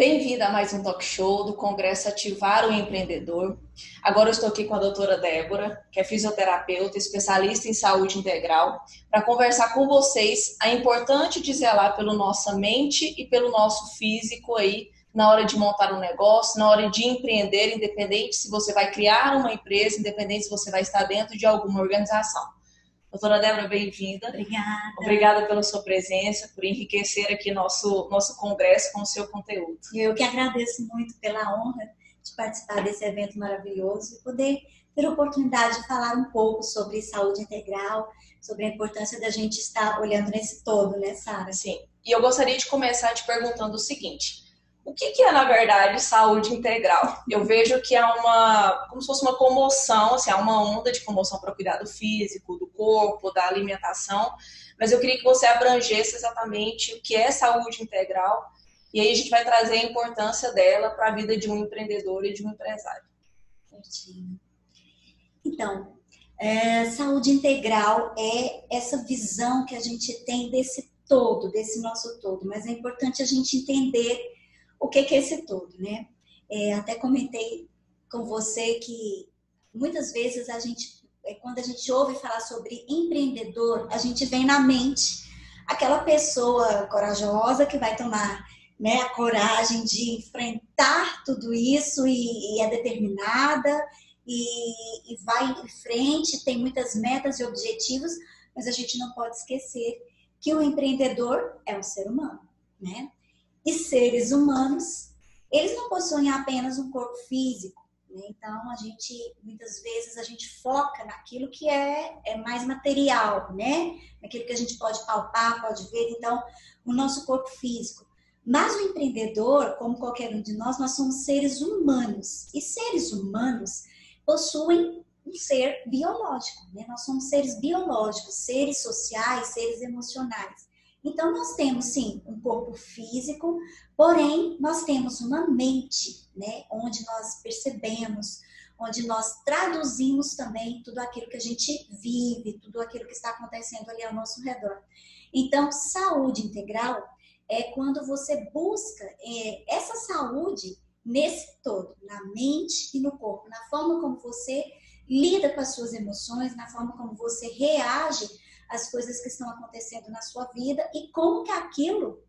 Bem-vinda a mais um talk show do Congresso Ativar o Empreendedor. Agora eu estou aqui com a doutora Débora, que é fisioterapeuta, especialista em saúde integral, para conversar com vocês a importante de zelar pela nossa mente e pelo nosso físico aí na hora de montar um negócio, na hora de empreender, independente se você vai criar uma empresa, independente se você vai estar dentro de alguma organização. Doutora Débora, bem-vinda. Obrigada. Obrigada pela sua presença, por enriquecer aqui nosso, nosso congresso com o seu conteúdo. Eu que agradeço muito pela honra de participar desse evento maravilhoso e poder ter a oportunidade de falar um pouco sobre saúde integral, sobre a importância da gente estar olhando nesse todo, né, Sara? Sim. E eu gostaria de começar te perguntando o seguinte: o que, que, é, na verdade, saúde integral? Eu vejo que há uma, como se fosse uma comoção, assim, há uma onda de comoção para o cuidado físico, do corpo, da alimentação, mas eu queria que você abrangesse exatamente o que é saúde integral, e aí a gente vai trazer a importância dela para a vida de um empreendedor e de um empresário. Certinho. Então, é, saúde integral é essa visão que a gente tem desse todo, desse nosso todo, mas é importante a gente entender o que, que é esse todo, né? É, até comentei com você que muitas vezes a gente, é, quando a gente ouve falar sobre empreendedor, a gente vem na mente aquela pessoa corajosa que vai tomar né, a coragem de enfrentar tudo isso e, e é determinada e, e, vai em frente, tem muitas metas e objetivos, mas a gente não pode esquecer que o empreendedor é um ser humano, né? E seres humanos, eles não possuem apenas um corpo físico. Né? Então, a gente, muitas vezes, a gente foca naquilo que é, é mais material, né? Naquilo que a gente pode palpar, pode ver. Então, o nosso corpo físico. Mas o empreendedor, como qualquer um de nós, nós somos seres humanos. E seres humanos possuem um ser biológico, né? Nós somos seres biológicos, seres sociais, seres emocionais. Então, nós temos sim um corpo físico, porém, nós temos uma mente, né? Onde nós percebemos, onde nós traduzimos também tudo aquilo que a gente vive, tudo aquilo que está acontecendo ali ao nosso redor. Então, saúde integral é quando você busca é, essa saúde nesse todo, na mente e no corpo, na forma como você lida com as suas emoções, na forma como você reage as coisas que estão acontecendo na sua vida e como que aquilo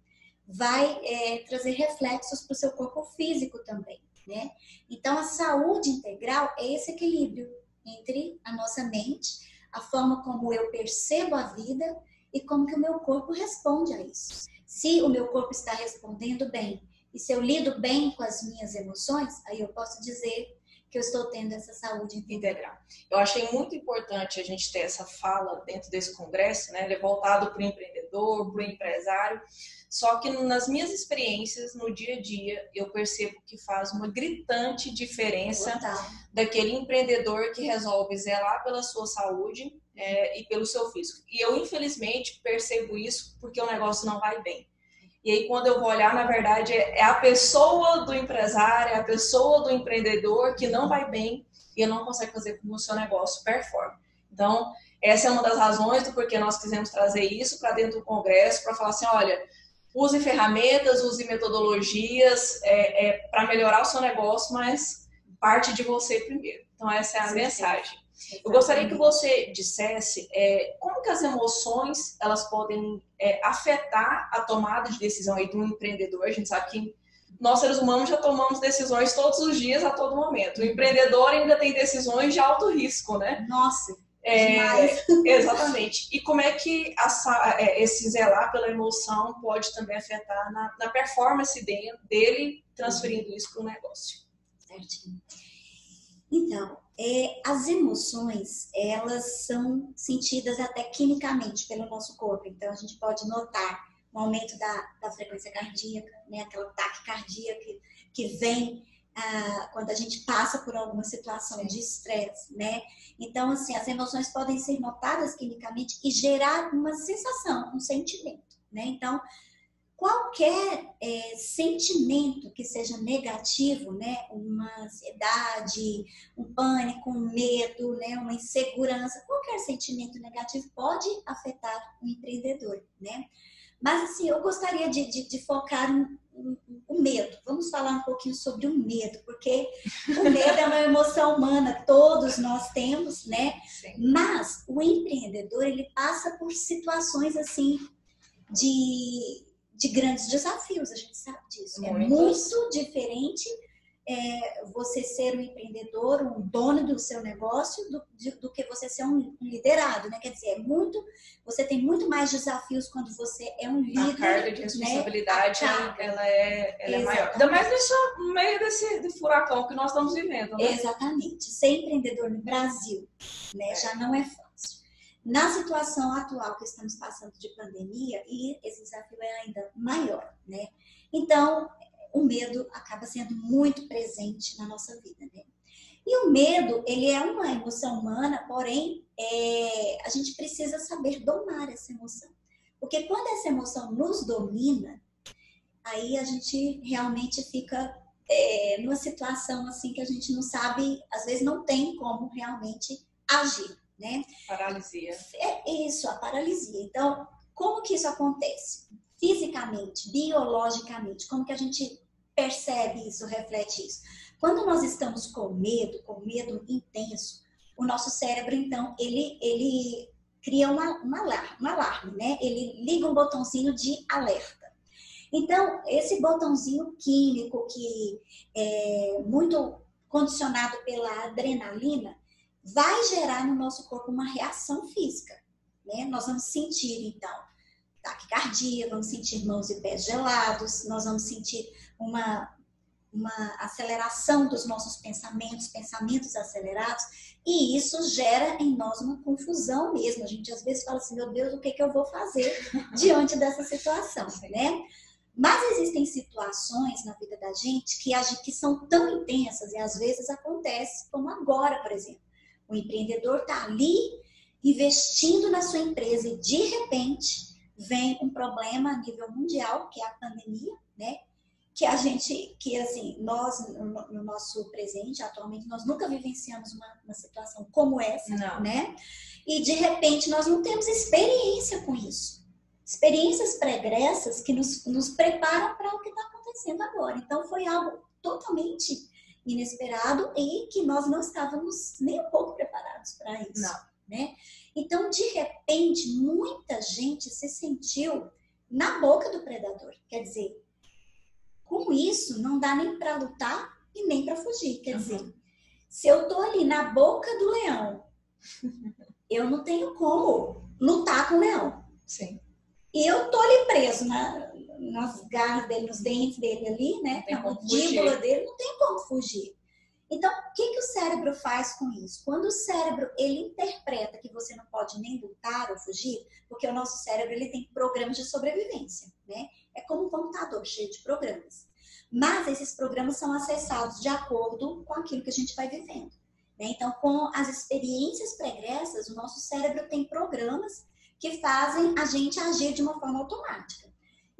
vai é, trazer reflexos para o seu corpo físico também, né? Então, a saúde integral é esse equilíbrio entre a nossa mente, a forma como eu percebo a vida e como que o meu corpo responde a isso. Se o meu corpo está respondendo bem e se eu lido bem com as minhas emoções, aí eu posso dizer que eu estou tendo essa saúde integral. Eu achei muito importante a gente ter essa fala dentro desse congresso, né? Ele é voltado para o empreendedor, para o empresário. Só que nas minhas experiências, no dia a dia, eu percebo que faz uma gritante diferença Total. daquele empreendedor que resolve zelar pela sua saúde é, e pelo seu físico. E eu, infelizmente, percebo isso porque o negócio não vai bem. E aí, quando eu vou olhar, na verdade, é a pessoa do empresário, é a pessoa do empreendedor que não vai bem e não consegue fazer com que o seu negócio performe. Então, essa é uma das razões do porquê nós quisemos trazer isso para dentro do Congresso, para falar assim, olha, use ferramentas, use metodologias é, é, para melhorar o seu negócio, mas parte de você primeiro. Então, essa é a sim, mensagem. Eu gostaria que você dissesse é, como que as emoções elas podem é, afetar a tomada de decisão aí de um empreendedor. A gente sabe que nós seres humanos já tomamos decisões todos os dias, a todo momento. O empreendedor ainda tem decisões de alto risco, né? Nossa. É, exatamente. E como é que essa, é, esse zelar pela emoção pode também afetar na, na performance dele, dele transferindo isso para o negócio? Certinho. Então, é, as emoções, elas são sentidas até quimicamente pelo nosso corpo. Então, a gente pode notar um aumento da, da frequência cardíaca, né? aquela taquicardia que, que vem ah, quando a gente passa por alguma situação de estresse, né? Então, assim, as emoções podem ser notadas quimicamente e gerar uma sensação, um sentimento, né? Então, qualquer é, sentimento que seja negativo, né, uma ansiedade, um pânico, um medo, né, uma insegurança, qualquer sentimento negativo pode afetar o empreendedor, né? Mas assim, eu gostaria de, de, de focar no, no, medo. Vamos falar um pouquinho sobre o medo, porque o medo é uma emoção humana, todos nós temos, né? Sim. Mas o empreendedor ele passa por situações assim de de grandes desafios, a gente sabe disso. É muito diferente é, você ser um empreendedor, um dono do seu negócio, do, de, do que você ser um, um, liderado, né? Quer dizer, é muito, você tem muito mais desafios quando você é um líder. A carga de né? responsabilidade, né? ela, é, ela é maior. Ainda mais nesse, no meio desse, desse furacão que nós estamos vivendo, né? Exatamente. Ser empreendedor no Brasil, né, é. já não é fácil. Na situação atual que estamos passando de pandemia, e esse desafio é ainda maior, né? Então, o medo acaba sendo muito presente na nossa vida, né? E o medo, ele é uma emoção humana, porém, é, a gente precisa saber domar essa emoção. Porque quando essa emoção nos domina, aí a gente realmente fica é, numa situação assim que a gente não sabe, às vezes não tem como realmente agir né? Paralisia. É isso, a paralisia. Então, como que isso acontece? Fisicamente, biologicamente, como que a gente percebe isso, reflete isso? Quando nós estamos com medo, com medo intenso, o nosso cérebro, então, ele, ele cria uma, uma alarme, um alarme, né? Ele liga um botãozinho de alerta. Então, esse botãozinho químico que é muito condicionado pela adrenalina, vai gerar no nosso corpo uma reação física. Né? Nós vamos sentir, então, taquicardia, vamos sentir mãos e pés gelados, nós vamos sentir uma, uma aceleração dos nossos pensamentos, pensamentos acelerados, e isso gera em nós uma confusão mesmo. A gente às vezes fala assim, meu Deus, o que, que eu vou fazer diante dessa situação, né? Mas existem situações na vida da gente que, que são tão intensas e às vezes acontece como agora, por exemplo. O empreendedor está ali investindo na sua empresa e de repente vem um problema a nível mundial, que é a pandemia, né? Que a gente, que assim, nós, no, nosso presente, atualmente, nós nunca vivenciamos uma, uma situação como essa, não. né? E de repente nós não temos experiência com isso. Experiências pregressas que nos, nos preparam para o que está acontecendo agora. Então foi algo totalmente inesperado e que nós não estávamos nem um pouco preparados para isso. Não. Né? Então, de repente, muita gente se sentiu na boca do predador. Quer dizer, com isso, não dá nem para lutar e nem para fugir. Quer uhum. dizer, se eu tô ali na boca do leão, eu não tenho como lutar com o leão. Sim. E eu tô ali preso na, nas garras dele, nos dentes dele ali, né? Na mandíbula dele, não tem como fugir. Então, o que, que o cérebro faz com isso? Quando o cérebro ele interpreta que você não pode nem lutar ou fugir, porque o nosso cérebro ele tem programas de sobrevivência, né? É como um computador cheio de programas. Mas esses programas são acessados de acordo com aquilo que a gente vai vivendo. Né? Então, com as experiências pregressas, o nosso cérebro tem programas que fazem a gente agir de uma forma automática.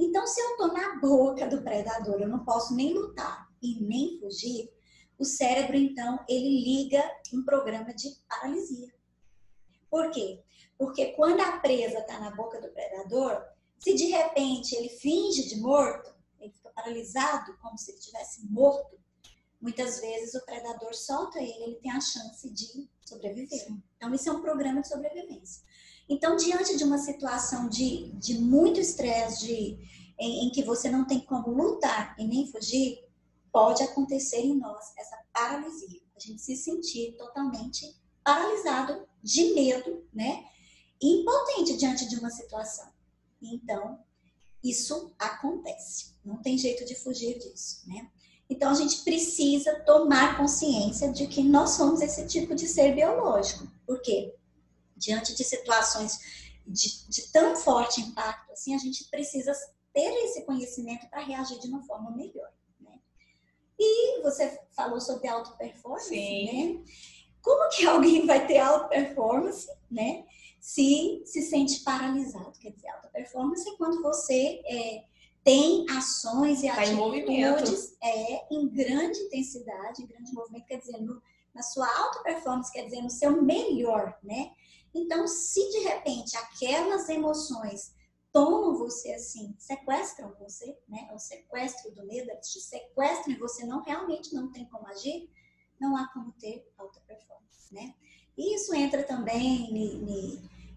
Então, se eu estou na boca do predador, eu não posso nem lutar e nem fugir, o cérebro, então, ele liga um programa de paralisia. Por quê? Porque quando a presa está na boca do predador, se de repente ele finge de morto, ele fica paralisado, como se ele estivesse morto, muitas vezes o predador solta ele, ele tem a chance de sobreviver. Então, isso é um programa de sobrevivência. Então, diante de uma situação de, de muito estresse, de, em, em que você não tem como lutar e nem fugir, pode acontecer em nós essa paralisia. A gente se sentir totalmente paralisado, de medo, né? Impotente diante de uma situação. Então, isso acontece. Não tem jeito de fugir disso, né? Então, a gente precisa tomar consciência de que nós somos esse tipo de ser biológico. Por quê? Diante de situações de, de tão forte impacto, assim, a gente precisa ter esse conhecimento para reagir de uma forma melhor. Né? E você falou sobre auto performance, né? Como que alguém vai ter auto performance, né? Se se sente paralisado, quer dizer, auto performance é quando você é, tem ações e Tá atitudes em é, em grande intensidade, em grande movimento, quer dizer, no- na sua alta performance, quer dizer, no seu melhor, né? Então, se de repente aquelas emoções tomam você assim, sequestram você, né? É o sequestro do medo, te sequestram e você não realmente não tem como agir, não há como ter alta performance, né? E isso entra também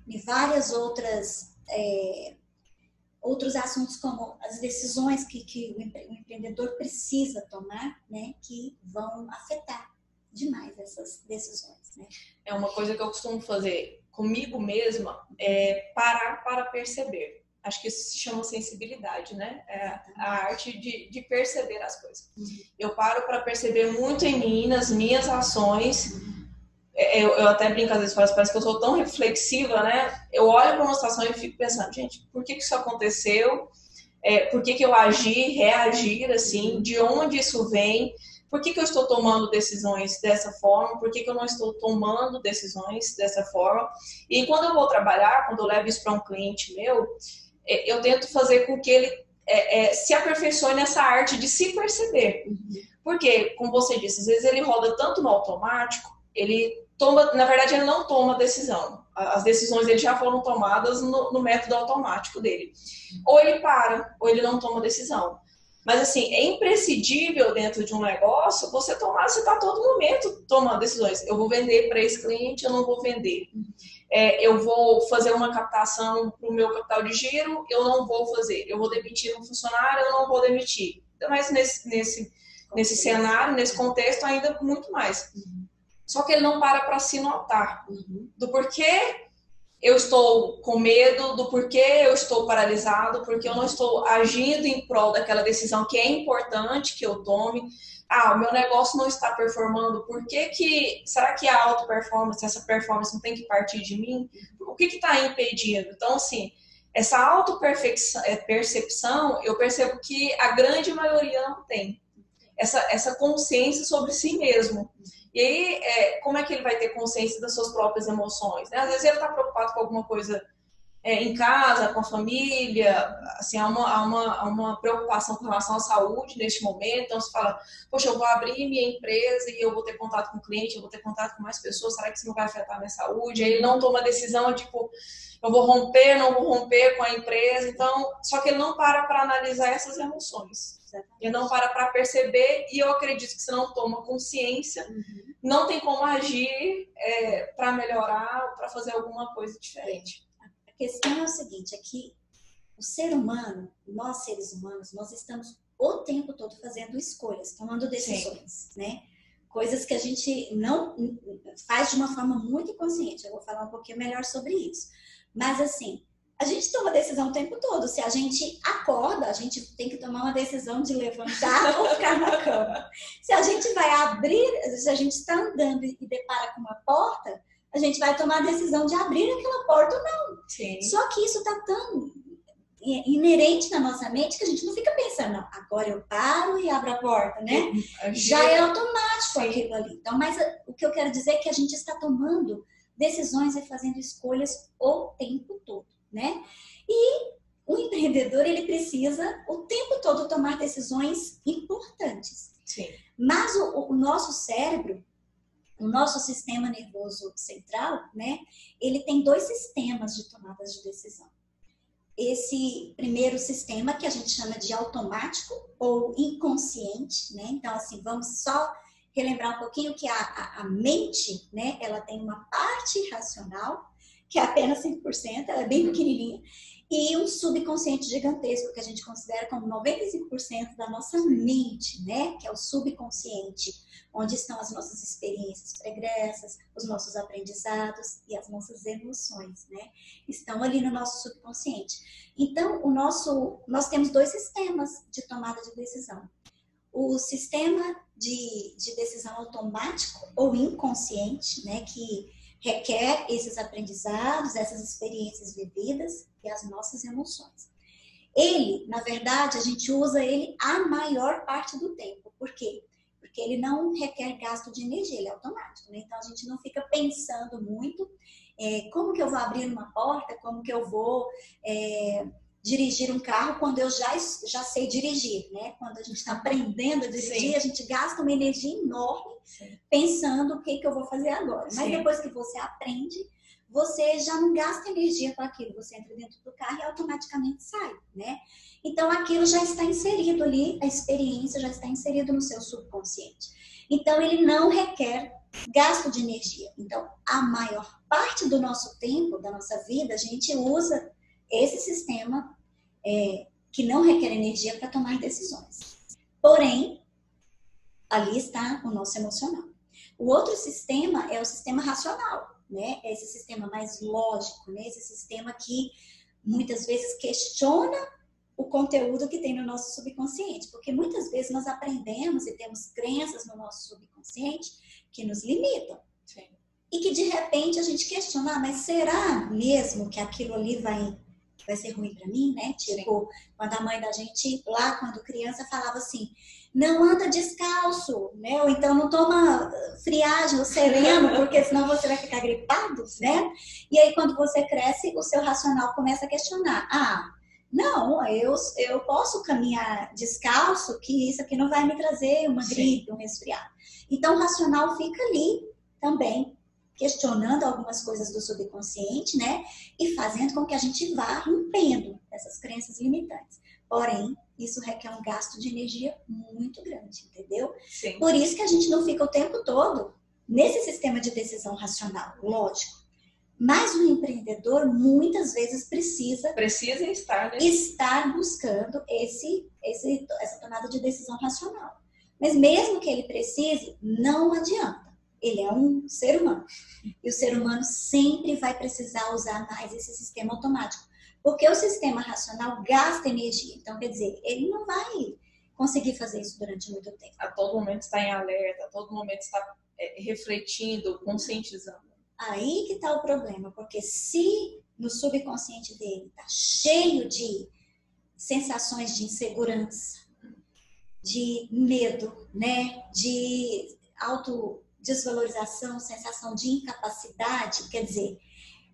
em, várias outras é, outros assuntos como as decisões que, que o o empreendedor precisa tomar, né? Que vão afetar demais essas decisões, né? É uma coisa que eu costumo fazer comigo mesma, é parar para perceber. Acho que isso se chama sensibilidade, né? É a arte de, de perceber as coisas. Eu paro para perceber muito em mim, nas minhas ações. É, Eu, eu até brinco às vezes, parece que eu sou tão reflexiva, né? Eu olho para uma situação e fico pensando, gente, por que, que isso aconteceu? É, por que, que eu agi, reagir assim? De onde isso vem? Por que, que eu estou tomando decisões dessa forma? Por que, que eu não estou tomando decisões dessa forma? E quando eu vou trabalhar, quando eu levo isso para um cliente meu, é, eu tento fazer com que ele é, é, se aperfeiçoe nessa arte de se perceber. Porque, como você disse, às vezes ele roda tanto no automático, ele toma, na verdade, ele não toma decisão. As decisões dele já foram tomadas no, no método automático dele. Ou ele para, ou ele não toma decisão. Mas assim, é imprescindível dentro de um negócio você tomar, você está a todo momento tomando decisões. Eu vou vender para esse cliente, eu não vou vender. É, eu vou fazer uma captação para o meu capital de giro, eu não vou fazer. Eu vou demitir um funcionário, eu não vou demitir. Mas nesse, nesse, nesse cenário, nesse contexto, ainda muito mais. Só que ele não para para se notar do porquê eu estou com medo, do porquê eu estou paralisado, porque eu não estou agindo em prol daquela decisão que é importante que eu tome. Ah, o meu negócio não está performando, por que que, será que a auto performance, essa performance não tem que partir de mim? O que está impedindo? Então, assim, essa auto percepção, eu percebo que a grande maioria não tem. Essa, essa consciência sobre si mesmo. E aí, é, como é que ele vai ter consciência das suas próprias emoções? Né? Às vezes ele está preocupado com alguma coisa é, em casa, com a família, assim, há uma, há, uma, há uma preocupação com relação à saúde neste momento. Então, você fala, poxa, eu vou abrir minha empresa e eu vou ter contato com o cliente, eu vou ter contato com mais pessoas, será que isso não vai afetar a minha saúde? Aí ele não toma decisão, tipo, eu vou romper, não vou romper com a empresa. Então, só que ele não para para analisar essas emoções. Ele não para para perceber e eu acredito que se não toma consciência, uhum. não tem como agir é, para melhorar ou para fazer alguma coisa diferente. A questão é o seguinte, é que o ser humano, nós seres humanos, nós estamos o tempo todo fazendo escolhas, tomando decisões, Sim. né? Coisas que a gente não faz de uma forma muito inconsciente. Eu vou falar um pouquinho melhor sobre isso. Mas assim, a gente toma decisão o tempo todo. Se a gente acorda, a gente tem que tomar uma decisão de levantar ou ficar na cama. Se a gente vai abrir, se a gente está andando e depara com uma porta, a gente vai tomar a decisão de abrir aquela porta ou não. Sim. Só que isso está tão inerente na nossa mente que a gente não fica pensando, não, agora eu paro e abro a porta, né? Já é automático aquilo ali. Então, mas o que eu quero dizer é que a gente está tomando decisões e fazendo escolhas o tempo todo né? E o empreendedor ele precisa o tempo todo tomar decisões importantes. Sim. Mas o, o, nosso cérebro, o nosso sistema nervoso central, né? Ele tem dois sistemas de tomadas de decisão. Esse primeiro sistema que a gente chama de automático ou inconsciente, né? Então assim, vamos só relembrar um pouquinho que a, a, a mente, né? Ela tem uma parte racional que é apenas 5%, ela é bem pequenininha, e um subconsciente gigantesco, que a gente considera como 95% da nossa mente, né? Que é o subconsciente, onde estão as nossas experiências pregressas, os nossos aprendizados e as nossas emoções, né? Estão ali no nosso subconsciente. Então, o nosso, nós temos dois sistemas de tomada de decisão. O sistema de, de decisão automático ou inconsciente, né? Que requer esses aprendizados, essas experiências vividas e as nossas emoções. Ele, na verdade, a gente usa ele a maior parte do tempo. Por quê? Porque ele não requer gasto de energia, ele é automático. Né? Então a gente não fica pensando muito é, como que eu vou abrir uma porta, como que eu vou é, dirigir um carro quando eu já, já sei dirigir, né? Quando a gente está aprendendo a dirigir, Sim. a gente gasta uma energia enorme Sim. pensando o que, que eu vou fazer agora. Mas Sim. depois que você aprende, você já não gasta energia com aquilo. Você entra dentro do carro e automaticamente sai, né? Então aquilo já está inserido ali, a experiência já está inserida no seu subconsciente. Então ele não requer gasto de energia. Então a maior parte do nosso tempo, da nossa vida, a gente usa esse sistema é, que não requer energia para tomar decisões. Porém, ali está o nosso emocional. O outro sistema é o sistema racional, né? É esse sistema mais lógico, né? Esse sistema que muitas vezes questiona o conteúdo que tem no nosso subconsciente, porque muitas vezes nós aprendemos e temos crenças no nosso subconsciente que nos limitam. Sim. E que de repente a gente questiona, ah, mas será mesmo que aquilo ali vai vai ser ruim para mim, né? Tipo, Sim. quando a mãe da gente, lá quando criança, falava assim, não anda descalço, né? Ou então não toma friagem ou sereno, porque senão você vai ficar gripado, né? E aí quando você cresce, o seu racional começa a questionar. Ah, não, eu, eu posso caminhar descalço, que isso aqui não vai me trazer uma gripe, um resfriado. Então o racional fica ali também questionando algumas coisas do subconsciente, né? E fazendo com que a gente vá rompendo essas crenças limitantes. Porém, isso requer um gasto de energia muito grande, entendeu? Sim. Por isso que a gente não fica o tempo todo nesse sistema de decisão racional, lógico. Mas o empreendedor muitas vezes precisa precisa estar né? estar buscando esse, esse essa tomada de decisão racional. Mas mesmo que ele precise, não adianta ele é um ser humano. E o ser humano sempre vai precisar usar mais esse sistema automático. Porque o sistema racional gasta energia. Então, quer dizer, ele não vai conseguir fazer isso durante muito tempo. A todo momento está em alerta, a todo momento está é, refletindo, conscientizando. Aí que está o problema, porque se no subconsciente dele está cheio de sensações de insegurança, de medo, né, de auto desvalorização, sensação de incapacidade, quer dizer,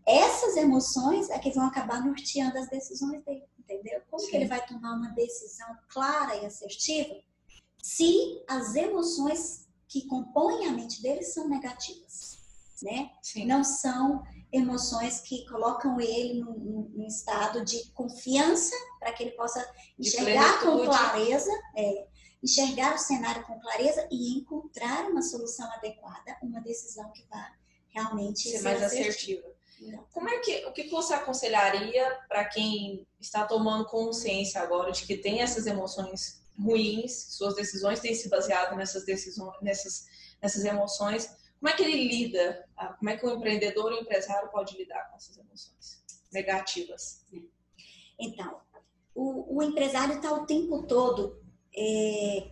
essas emoções é que vão acabar norteando as decisões dele, entendeu? Como Sim. que ele vai tomar uma decisão clara e assertiva se as emoções que compõem a mente dele são negativas, né? Sim. Não são emoções que colocam ele num, num estado de confiança para que ele possa enxergar com clareza, é, enxergar o cenário com clareza e encontrar uma solução adequada, uma decisão que vá realmente ser, ser mais assertiva. assertiva. Como é que o que você aconselharia para quem está tomando consciência agora de que tem essas emoções ruins, suas decisões têm se baseado nessas decisões, nessas nessas emoções? Como é que ele lida? Ah, como é que o empreendedor, o empresário pode lidar com essas emoções negativas? Então, o, o empresário está o tempo todo é,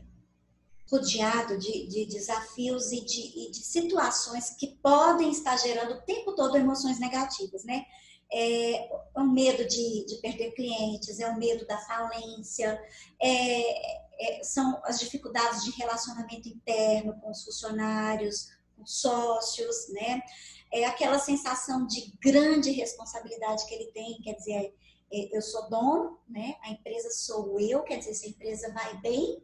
rodeado de, de, desafios e de, e de, situações que podem estar gerando o tempo todo emoções negativas, né? É, é o medo de, de perder clientes, é o medo da falência, é, é, são as dificuldades de relacionamento interno com os funcionários, com sócios, né? É aquela sensação de grande responsabilidade que ele tem, quer dizer, é, eu sou dono, né? A empresa sou eu, quer dizer, se a empresa vai bem,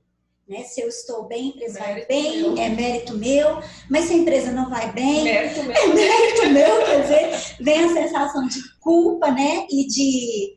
né? Se eu estou bem, a empresa mérito vai bem, meu. é mérito meu. Mas se a empresa não vai bem, mérito meu. é mérito meu, quer dizer, vem a sensação de culpa, né? E de,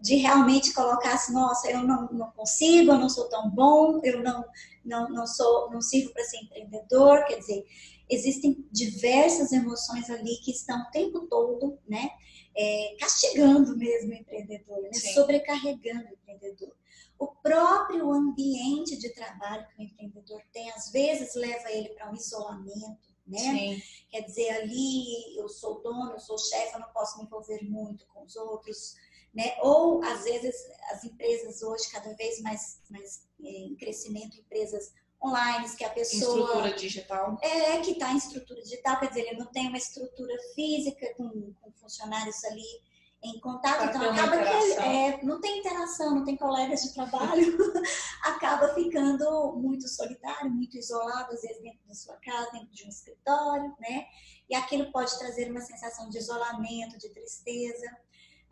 de realmente colocar assim, nossa, eu não, não consigo, eu não sou tão bom, eu não, não, não sou, não sirvo para ser empreendedor, quer dizer, existem diversas emoções ali que estão o tempo todo, né? É, castigando mesmo o empreendedor, né? sobrecarregando o empreendedor. O próprio ambiente de trabalho que o empreendedor tem, às vezes, leva ele para um isolamento, né? Sim. Quer dizer, ali eu sou dono, eu sou chefe, eu não posso me envolver muito com os outros, né? Ou, às vezes, as empresas hoje, cada vez mais, mais é, em crescimento, empresas online, que a pessoa. Estrutura digital. É, que está em estrutura digital, quer dizer, ele não tem uma estrutura física com, com funcionários ali em contato, então acaba que é, não tem interação, não tem colegas de trabalho, acaba ficando muito solitário, muito isolado, às vezes dentro da sua casa, dentro de um escritório, né? E aquilo pode trazer uma sensação de isolamento, de tristeza.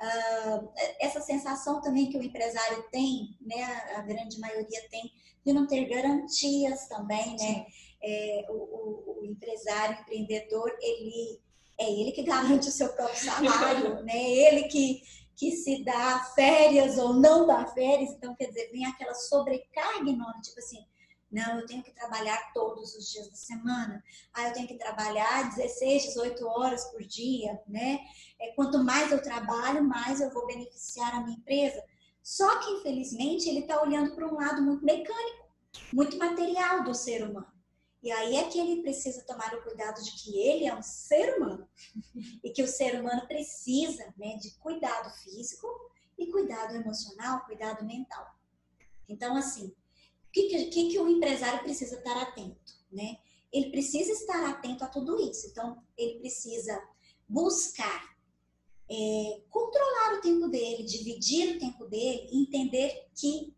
uh, essa sensação também que o empresário tem, né, a grande maioria tem, de não ter garantias também, né? É, o, o, o, empresário, o empreendedor, ele é ele que garante o seu próprio salário, né? Ele que que se dá férias ou não dá férias, então quer dizer, vem aquela sobrecarga enorme, tipo assim, não, eu tenho que trabalhar todos os dias da semana. Ah, eu tenho que trabalhar 16, 18 horas por dia, né? É, quanto mais eu trabalho, mais eu vou beneficiar a minha empresa. Só que, infelizmente, ele está olhando para um lado muito mecânico, muito material do ser humano. E aí é que ele precisa tomar o cuidado de que ele é um ser humano e que o ser humano precisa né, de cuidado físico e cuidado emocional, cuidado mental. Então, assim, o que, que, que o empresário precisa estar atento? Né? Ele precisa estar atento a tudo isso. Então, ele precisa buscar é, controlar o tempo dele, dividir o tempo dele, entender que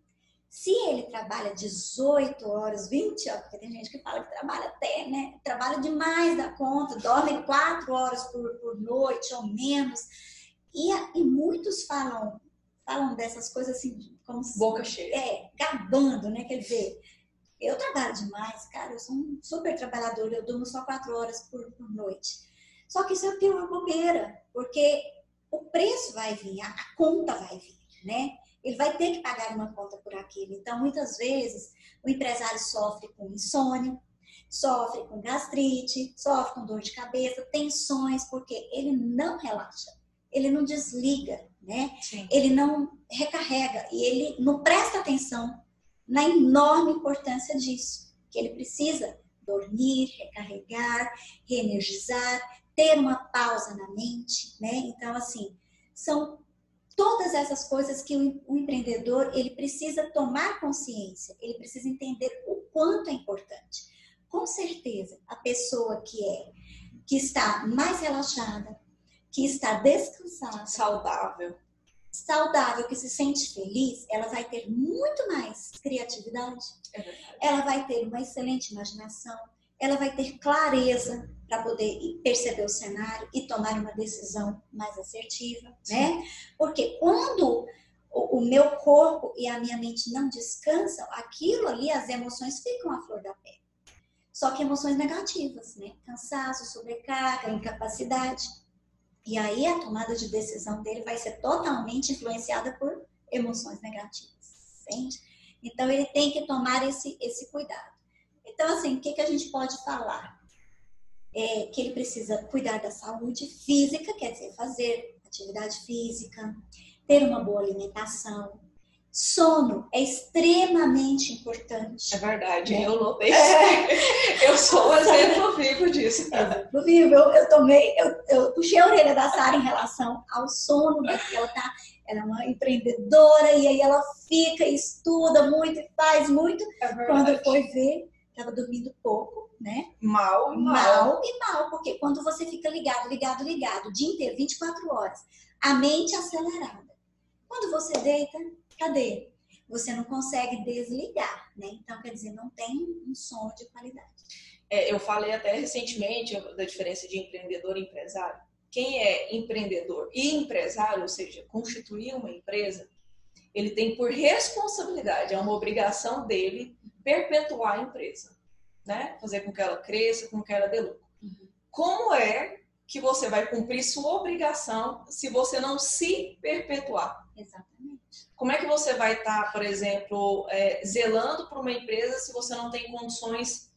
se ele trabalha 18 horas, 20 horas, porque tem gente que fala que trabalha até, né? Trabalha demais da conta, dorme 4 horas por, por noite ou menos. E, e muitos falam falam dessas coisas assim, como boca cheia. É, gabando, né? Quer dizer, eu trabalho demais, cara, eu sou um super trabalhador, eu durmo só quatro horas por, por noite. Só que isso é uma bobeira, porque o preço vai vir, a, a conta vai vir, né? Ele vai ter que pagar uma conta por aquilo. Então, muitas vezes, o empresário sofre com insônia, sofre com gastrite, sofre com dor de cabeça, tensões, porque ele não relaxa, ele não desliga, né? Sim. Ele não recarrega e ele não presta atenção na enorme importância disso, que ele precisa dormir, recarregar, reenergizar, ter uma pausa na mente, né? Então, assim, são todas essas coisas que o, empreendedor ele precisa tomar consciência, ele precisa entender o quanto é importante. Com certeza, a pessoa que é que está mais relaxada, que está descansada, saudável, saudável, que se sente feliz, ela vai ter muito mais criatividade. É ela vai ter uma excelente imaginação, ela vai ter clareza para poder perceber o cenário e tomar uma decisão mais assertiva, Sim. né? Porque quando o, o, meu corpo e a minha mente não descansam, aquilo ali, as emoções ficam à flor da pele. Só que emoções negativas, né? Cansaço, sobrecarga, incapacidade. E aí a tomada de decisão dele vai ser totalmente influenciada por emoções negativas, entende? Então ele tem que tomar esse, esse cuidado. Então, assim, o que, que a gente pode falar? É que ele precisa cuidar da saúde física, quer dizer, fazer atividade física, ter uma boa alimentação, Sono é extremamente importante. É verdade, eu notei. É. Eu sou um exemplo vivo disso. Exemplo vivo. Eu, eu tomei, eu, eu puxei a orelha da Sara em relação ao sono, né? ela tá, ela é uma empreendedora e aí ela fica, estuda muito e faz muito. É quando foi ver, estava dormindo pouco, né? Mal, mal. Mal e mal, porque quando você fica ligado, ligado, ligado, o dia inteiro, 24 horas, a mente acelerada. Quando você deita, cadê? Você não consegue desligar, né? Então, quer dizer, não tem um sono de qualidade. É, eu falei até recentemente da diferença de empreendedor e empresário. Quem é empreendedor e empresário, ou seja, constituir uma empresa, ele tem por responsabilidade, é uma obrigação dele perpetuar a empresa, né? Fazer com que ela cresça, com que ela dê lucro. Uhum. Como é que você vai cumprir sua obrigação se você não se perpetuar? Exatamente. Como é que você vai estar, tá, por exemplo, é, zelando por uma empresa se você não tem condições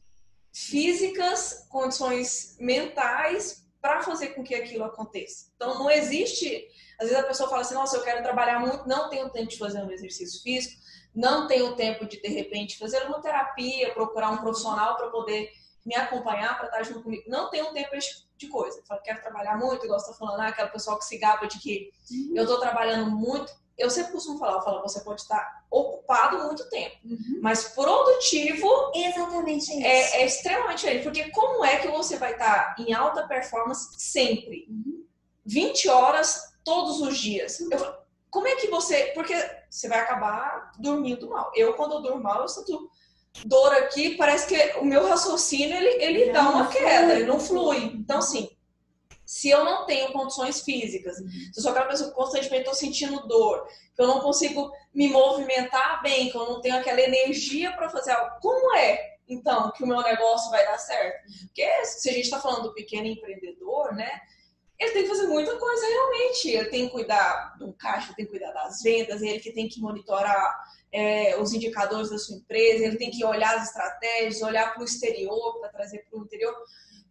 físicas, condições mentais para fazer com que aquilo aconteça? Então, não existe. Às vezes a pessoa fala assim: nossa, eu quero trabalhar muito, não tenho tempo de fazer um exercício físico, não tenho tempo de, de repente, fazer uma terapia, procurar um profissional para poder me acompanhar, para estar junto comigo. Não tenho tempo de coisa. Eu quero trabalhar muito, igual você está falando, ah, aquela pessoa que se gaba de que uhum. eu estou trabalhando muito eu sempre costumo falar, eu falo, você pode estar ocupado muito tempo, uhum. mas produtivo exatamente isso. É, é, extremamente diferente, porque como é que você vai estar em alta performance sempre? Uhum. 20 horas todos os dias. Eu, como é que você, porque você vai acabar dormindo mal. Eu quando eu durmo mal, eu sinto dor aqui, parece que o meu raciocínio ele, ele dá uma queda, ele não flui. Então assim, se eu não tenho condições físicas, se eu sou aquela pessoa que constantemente estou sentindo dor, que eu não consigo me movimentar bem, que eu não tenho aquela energia para fazer algo, como é então que o meu negócio vai dar certo? Porque se a gente está falando do pequeno empreendedor, né? Ele tem que fazer muita coisa realmente. Ele tem que cuidar do caixa, tem que cuidar das vendas, ele que tem que monitorar é, os indicadores da sua empresa, ele tem que olhar as estratégias, olhar para o exterior, para trazer para o interior.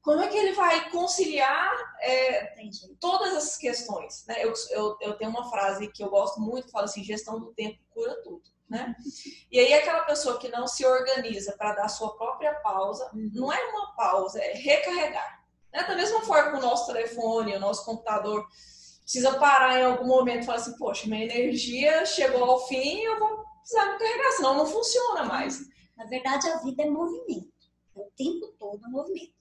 Como é que ele vai conciliar é, todas essas questões? Né? Eu, eu, eu, tenho uma frase que eu gosto muito, que fala assim, gestão do tempo cura tudo. Né? E aí aquela pessoa que não se organiza para dar sua própria pausa, não é uma pausa, é recarregar. Né? Da mesma forma que o nosso telefone, o nosso computador precisa parar em algum momento e falar assim, poxa, minha energia chegou ao fim, eu vou precisar me carregar, senão não funciona mais. Na verdade, a vida é movimento. É o tempo todo movimento.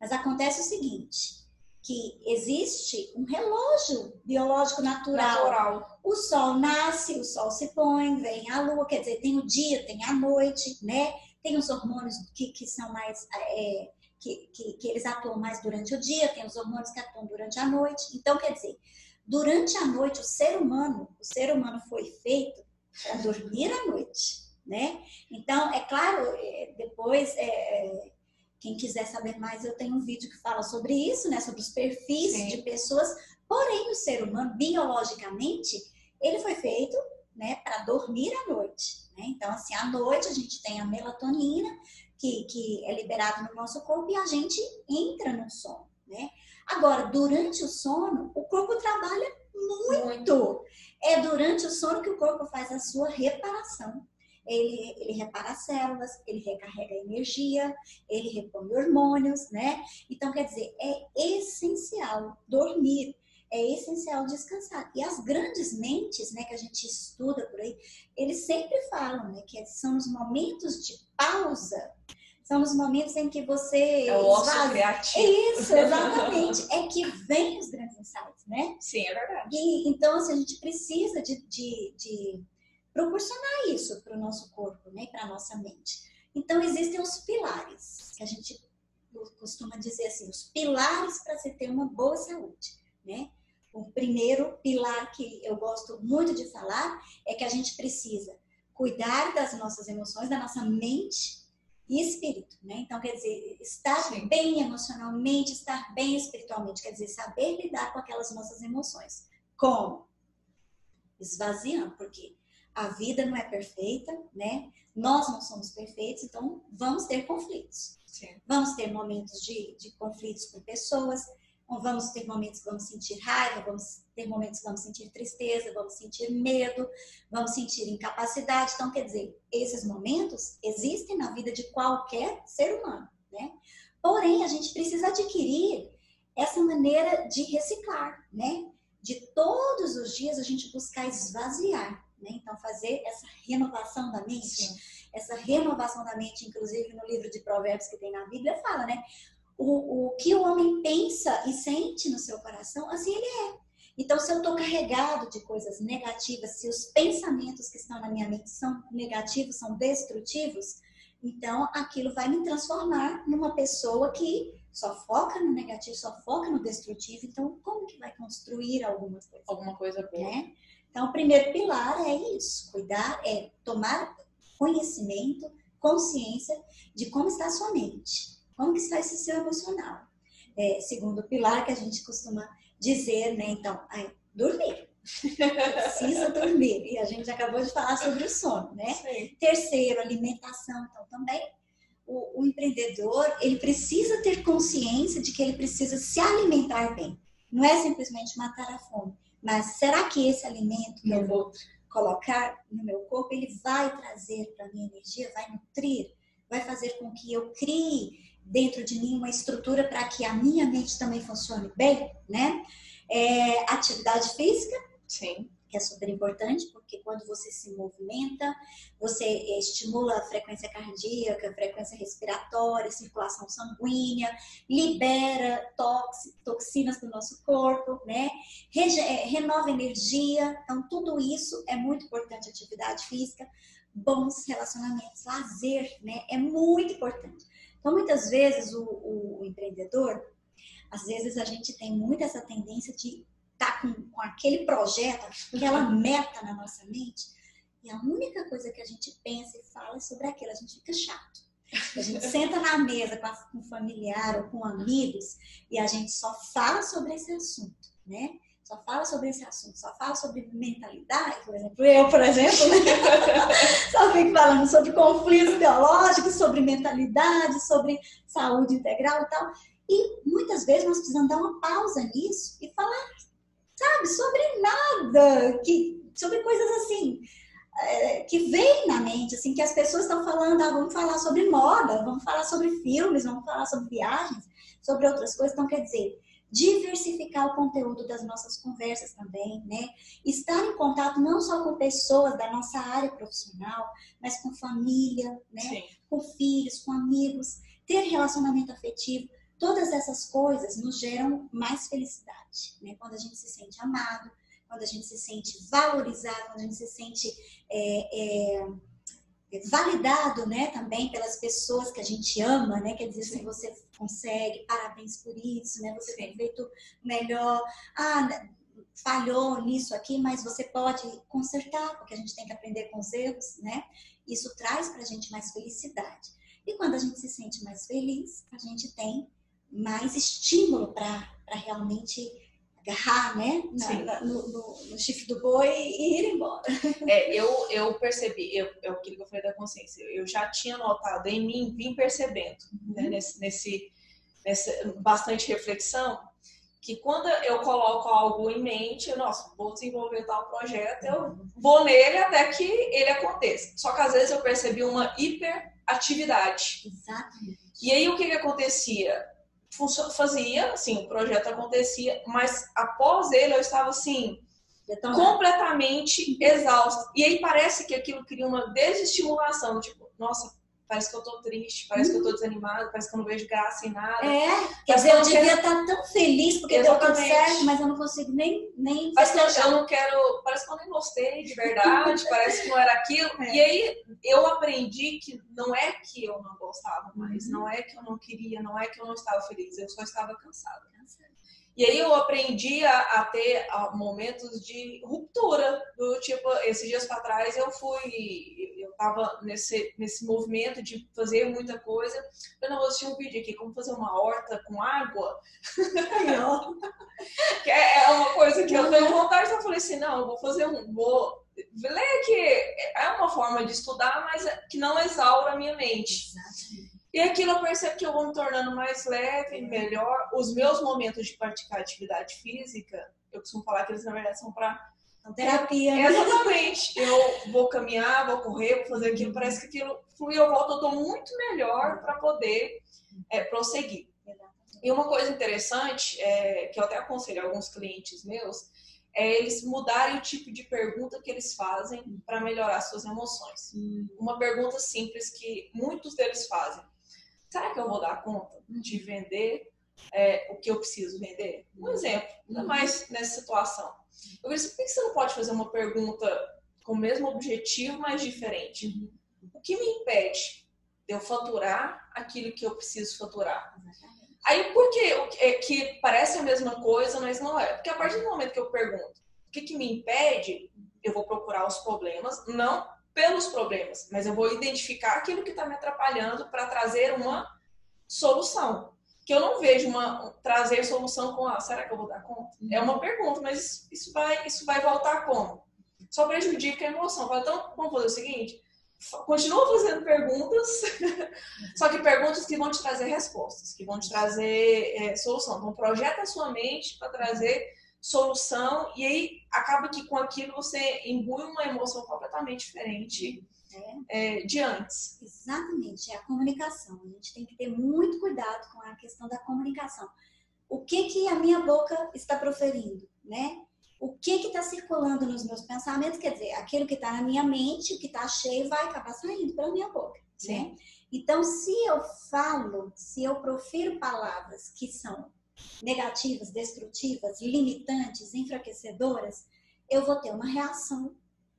Mas acontece o seguinte, que existe um relógio biológico natural. natural. O sol nasce, o sol se põe, vem a lua, quer dizer, tem o dia, tem a noite, né? Tem os hormônios que, que são mais. É, que, que, que eles atuam mais durante o dia, tem os hormônios que atuam durante a noite. Então, quer dizer, durante a noite, o ser humano, o ser humano foi feito para dormir à noite, né? Então, é claro, é, depois é, é quem quiser saber mais, eu tenho um vídeo que fala sobre isso, né? Sobre os perfis Sim. de pessoas. Porém, o ser humano, biologicamente, ele foi feito né, para dormir à noite. Né? Então, assim, à noite a gente tem a melatonina, que, que é liberada no nosso corpo, e a gente entra no sono. Né? Agora, durante o sono, o corpo trabalha muito. muito. É durante o sono que o corpo faz a sua reparação ele, ele repara as células, ele recarrega energia, ele repõe hormônios, né? Então, quer dizer, é essencial dormir, é essencial descansar. E as grandes mentes, né, que a gente estuda por aí, eles sempre falam, né, que são os momentos de pausa, são os momentos em que você é o ócio criativo. Isso, exatamente. é que vem os grandes insights, né? Sim, é verdade. E, então, assim, a gente precisa de, de, de proporcionar isso para o nosso corpo, né, para a nossa mente. Então, existem os pilares, que a gente costuma dizer assim, os pilares para se ter uma boa saúde, né? O primeiro pilar que eu gosto muito de falar é que a gente precisa cuidar das nossas emoções, da nossa mente e espírito, né? Então, quer dizer, estar Sim. bem emocionalmente, estar bem espiritualmente, quer dizer, saber lidar com aquelas nossas emoções. Como? Esvaziando, porque a vida não é perfeita, né? Nós não somos perfeitos, então vamos ter conflitos. Sim. Vamos ter momentos de, de conflitos com pessoas, vamos ter momentos que vamos sentir raiva, vamos ter momentos que vamos sentir tristeza, vamos sentir medo, vamos sentir incapacidade. Então, quer dizer, esses momentos existem na vida de qualquer ser humano, né? Porém, a gente precisa adquirir essa maneira de reciclar, né? De todos os dias a gente buscar esvaziar né? Então, fazer essa renovação da mente, Sim. essa renovação da mente, inclusive no livro de Provérbios que tem na Bíblia, fala, né? O, o que o homem pensa e sente no seu coração, assim ele é. Então, se eu estou carregado de coisas negativas, se os pensamentos que estão na minha mente são negativos, são destrutivos, então aquilo vai me transformar numa pessoa que só foca no negativo, só foca no destrutivo. Então, como que vai construir alguma coisa? Alguma coisa boa. Né? Então, o primeiro pilar é isso: cuidar, é tomar conhecimento, consciência de como está a sua mente, como que está esse seu emocional. É, segundo pilar que a gente costuma dizer, né? Então, dormir. Precisa dormir. E a gente acabou de falar sobre o sono, né? Sim. Terceiro, alimentação. Então, também o, o, empreendedor ele precisa ter consciência de que ele precisa se alimentar bem. Não é simplesmente matar a fome. Mas será que esse alimento que eu vou colocar no meu corpo, ele vai trazer para minha energia, vai nutrir, vai fazer com que eu crie dentro de mim uma estrutura para que a minha mente também funcione bem, né? É, atividade física. Sim que é super importante, porque quando você se movimenta, você estimula a frequência cardíaca, a frequência respiratória, circulação sanguínea, libera toxinas do nosso corpo, né? É, renova energia. Então, tudo isso é muito importante, atividade física, bons relacionamentos, lazer, né? É muito importante. Então, muitas vezes o, o empreendedor Às vezes a gente tem muito essa tendência de estar tá com, com aquele projeto, aquela meta na nossa mente, e a única coisa que a gente pensa e fala é sobre aquilo, a gente fica chato. A gente senta na mesa com um familiar ou com amigos e a gente só fala sobre esse assunto, né? Só fala sobre esse assunto, só fala sobre mentalidade, por exemplo. Eu, por exemplo, né? só fico falando sobre conflitos teológicos, sobre mentalidade, sobre saúde integral e tal. E muitas vezes nós precisamos dar uma pausa nisso e falar, sabe, sobre nada, que, sobre coisas assim, é, que vem na mente, assim, que as pessoas estão falando, ah, vamos falar sobre moda, vamos falar sobre filmes, vamos falar sobre viagens, sobre outras coisas. Então, quer dizer, diversificar o conteúdo das nossas conversas também, né? Estar em contato não só com pessoas da nossa área profissional, mas com família, né? Sim. Com filhos, com amigos, ter relacionamento afetivo. Todas essas coisas nos geram mais felicidade, né? Quando a gente se sente amado, quando a gente se sente valorizado, quando a gente se sente é, é, validado, né? Também pelas pessoas que a gente ama, né? Quer dizer, se você consegue, parabéns por isso, né? Você tem feito melhor. Ah, falhou nisso aqui, mas você pode consertar, porque a gente tem que aprender com os erros, né? Isso traz para a gente mais felicidade. E quando a gente se sente mais feliz, a gente tem mais estímulo para realmente agarrar, né, na, na, no, no, no, chifre do boi e ir embora. É, eu, eu percebi, eu, é aquilo que eu falei da consciência, eu já tinha notado em mim, vim percebendo, né, uhum. né, nesse, nesse, nessa bastante reflexão, que quando eu coloco algo em mente, eu, nossa, vou desenvolver tal projeto, eu vou nele até que ele aconteça. Só que às vezes eu percebi uma hiperatividade. Exatamente. E aí o que, que acontecia? Fazia, assim, o projeto acontecia, mas após ele eu estava assim, completamente exausta. E aí parece que aquilo cria uma desestimulação, tipo, nossa, parece que eu tô triste, parece que eu tô uhum. desanimada, parece que eu não vejo graça em nada. É, quer dizer, eu devia estar tão feliz porque Exatamente. deu tudo certo, mas eu não consigo nem nem Parece que eu, não quero, parece que eu nem gostei de verdade, parece que não era aquilo. É. E aí eu aprendi que não é que eu não gostava mais, uhum. não é que eu não queria, não é que eu não estava feliz, eu só estava cansada. E aí eu aprendi a, a ter momentos de ruptura, do tipo, esses dias para trás eu fui, eu tava nesse, nesse movimento de fazer muita coisa, eu não vou assistir um vídeo aqui, como fazer uma horta com água, que é, é, uma coisa que eu tenho vontade, então eu falei assim, não, eu vou fazer um, vou ler que é uma forma de estudar, mas que não exaura a minha mente. Exatamente. E aquilo eu percebo que eu vou me tornando mais leve, melhor. Os meus momentos de praticar atividade física, eu costumo falar que eles na verdade são para terapia. Né? Exatamente. Eu vou caminhar, vou correr, vou fazer aquilo, parece que aquilo flui, eu volto, eu tô muito melhor para poder é, prosseguir. E uma coisa interessante, é, que eu até aconselho alguns clientes meus, é eles mudarem o tipo de pergunta que eles fazem para melhorar suas emoções. Hum. Uma pergunta simples que muitos deles fazem será que eu vou dar conta de vender é, o que eu preciso vender? Um exemplo, ainda uhum. mais nessa situação. Eu falei assim, por que você não pode fazer uma pergunta com o mesmo objetivo, mas diferente? Uhum. O que me impede de eu faturar aquilo que eu preciso faturar? Aí, por que, é que parece a mesma coisa, mas não é? Porque a partir do momento que eu pergunto o que, que me impede, eu vou procurar os problemas, não pelos problemas, mas eu vou identificar aquilo que está me atrapalhando para trazer uma solução. Que eu não vejo uma trazer solução com, ah, será que eu vou dar conta? É uma pergunta, mas isso vai, isso vai voltar como? Só prejudica a emoção. Então, vamos fazer o seguinte: continua fazendo perguntas, só que perguntas que vão te trazer respostas, que vão te trazer é, solução. Então, projeta a sua mente para trazer solução, e aí acaba que com aquilo você imbui uma emoção completamente diferente é. É, de antes. Exatamente, é a comunicação. A gente tem que ter muito cuidado com a questão da comunicação. O que que a minha boca está proferindo, né? O que está circulando nos meus pensamentos, quer dizer, aquilo que está na minha mente, o que está cheio, vai acabar saindo pela minha boca, Sim. né? Então, se eu falo, se eu profiro palavras que são negativas, destrutivas, limitantes, enfraquecedoras, eu vou ter uma reação,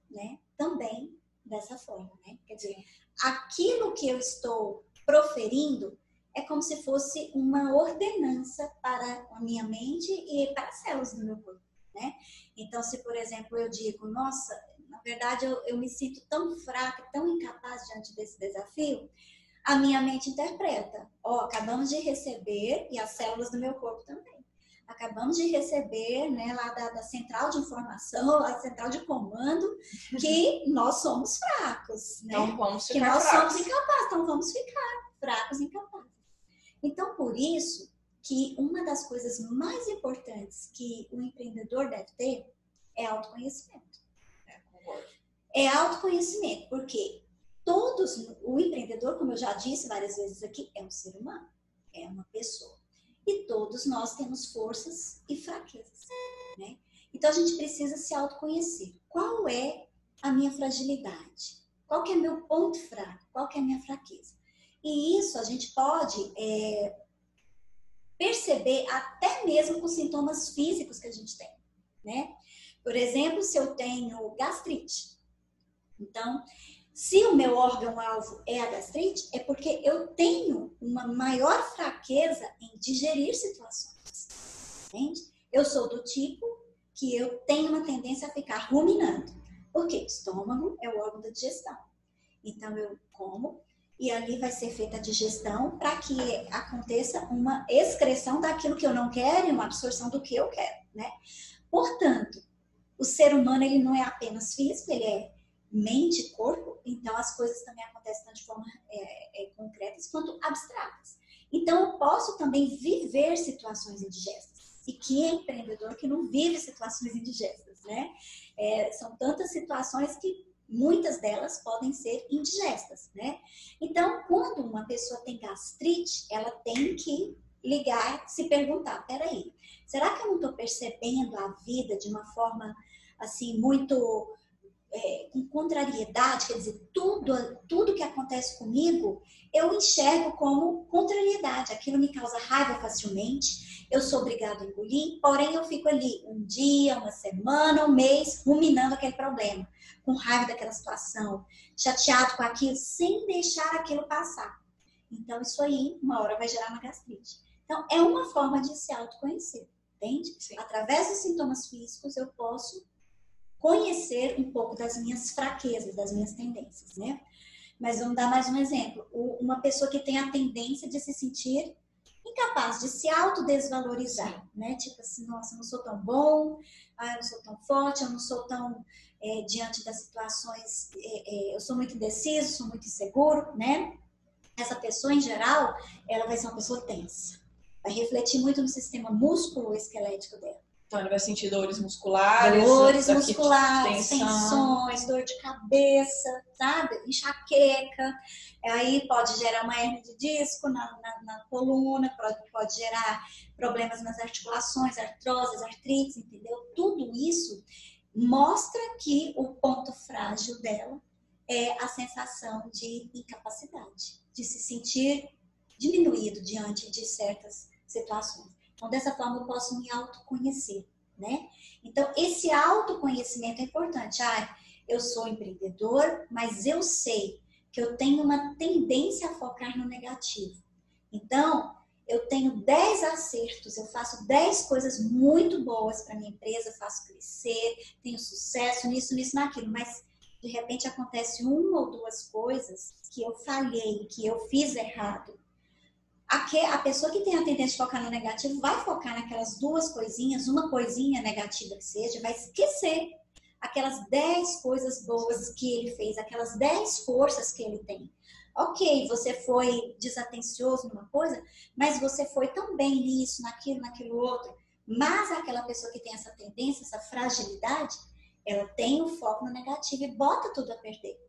né? Também dessa forma, né? Quer dizer, aquilo que eu estou proferindo é como se fosse uma ordenança para a minha mente e para as células do meu corpo, né? Então, se por exemplo eu digo, nossa, na verdade eu, eu me sinto tão fraca, tão incapaz diante desse desafio, a minha mente interpreta, ó, oh, acabamos de receber e as células do meu corpo também. Acabamos de receber, né, lá da, da central de informação, lá da central de comando, que nós somos fracos, né? Então vamos ficar que nós fracos. somos incapazes, então vamos ficar fracos e incapazes. Então, por isso que uma das coisas mais importantes que o empreendedor deve ter é autoconhecimento. É, é autoconhecimento, porque todos, o empreendedor, como eu já disse várias vezes aqui, é um ser humano, é uma pessoa. E todos nós temos forças e fraquezas, né? Então a gente precisa se autoconhecer. Qual é a minha fragilidade? Qual que é meu ponto fraco? Qual que é a minha fraqueza? E isso a gente pode é, perceber até mesmo com sintomas físicos que a gente tem, né? Por exemplo, se eu tenho gastrite. Então, se o meu órgão-alvo é a gastrite, é porque eu tenho uma maior fraqueza em digerir situações. Entende? Eu sou do tipo que eu tenho uma tendência a ficar ruminando. Porque estômago é o órgão da digestão. Então, eu como, e ali vai ser feita a digestão para que aconteça uma excreção daquilo que eu não quero e uma absorção do que eu quero, né? Portanto, o ser humano ele não é apenas físico, ele é mente e corpo, então as coisas também acontecem tanto de forma é, é, concretas quanto abstratas. Então eu posso também viver situações indigestas. E que é empreendedor que não vive situações indigestas, né? É, são tantas situações que muitas delas podem ser indigestas, né? Então, quando uma pessoa tem gastrite, ela tem que ligar, se perguntar, peraí, será que eu não estou percebendo a vida de uma forma, assim, muito é, com contrariedade, quer dizer, tudo, tudo que acontece comigo, eu enxergo como contrariedade. Aquilo me causa raiva facilmente, eu sou obrigado a engolir, porém eu fico ali um dia, uma semana, um mês, ruminando aquele problema, com raiva daquela situação, chateado com aquilo, sem deixar aquilo passar. Então, isso aí, uma hora vai gerar uma gastrite. Então, é uma forma de se autoconhecer, entende? Sim. Através dos sintomas físicos, eu posso conhecer um pouco das minhas fraquezas, das minhas tendências, né? Mas vamos dar mais um exemplo. Uma pessoa que tem a tendência de se sentir incapaz de se autodesvalorizar, né? Tipo assim, nossa, eu não sou tão bom, ah, eu não sou tão forte, eu não sou tão é, diante das situações, é, é, eu sou muito indeciso, sou muito inseguro, né? Essa pessoa, em geral, ela vai ser uma pessoa tensa. Vai refletir muito no sistema músculo-esquelético dela. Então ele vai sentir dores musculares, dores musculares, tensões, dor de cabeça, sabe? Enxaqueca. Aí pode gerar uma hernia de disco na, na, na coluna, pode, pode gerar problemas nas articulações, artroses, artrites, entendeu? Tudo isso mostra que o ponto frágil dela é a sensação de incapacidade, de se sentir diminuído diante de certas situações. Então, dessa forma, eu posso me autoconhecer, né? Então, esse autoconhecimento é importante. Ah, eu sou empreendedor, mas eu sei que eu tenho uma tendência a focar no negativo. Então, eu tenho 10 acertos, eu faço 10 coisas muito boas para minha empresa, faço crescer, tenho sucesso nisso, nisso, naquilo, mas de repente acontece uma ou duas coisas que eu falhei, que eu fiz errado a, pessoa que tem a tendência de focar no negativo vai focar naquelas duas coisinhas, uma coisinha negativa que seja, vai esquecer aquelas 10 coisas boas que ele fez, aquelas 10 forças que ele tem. Ok, você foi desatencioso numa coisa, mas você foi tão bem nisso, naquilo, naquilo outro. Mas aquela pessoa que tem essa tendência, essa fragilidade, ela tem o foco no negativo e bota tudo a perder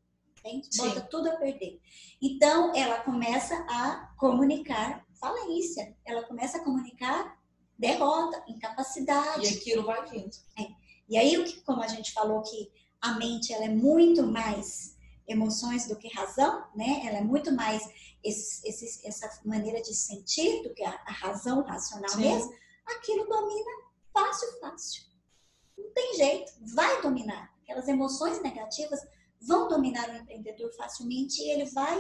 entende? Bota Sim. tudo a perder. Então, ela começa a comunicar falência, ela começa a comunicar derrota, incapacidade. E aquilo vai vindo. É. E aí, como a gente falou que a mente ela é muito mais emoções do que razão, né? Ela é muito mais esse, esse, essa maneira de sentir do que a, a razão racional Sim. mesmo. Aquilo domina fácil, fácil. Não tem jeito, vai dominar. Aquelas emoções negativas vão dominar o empreendedor facilmente e ele vai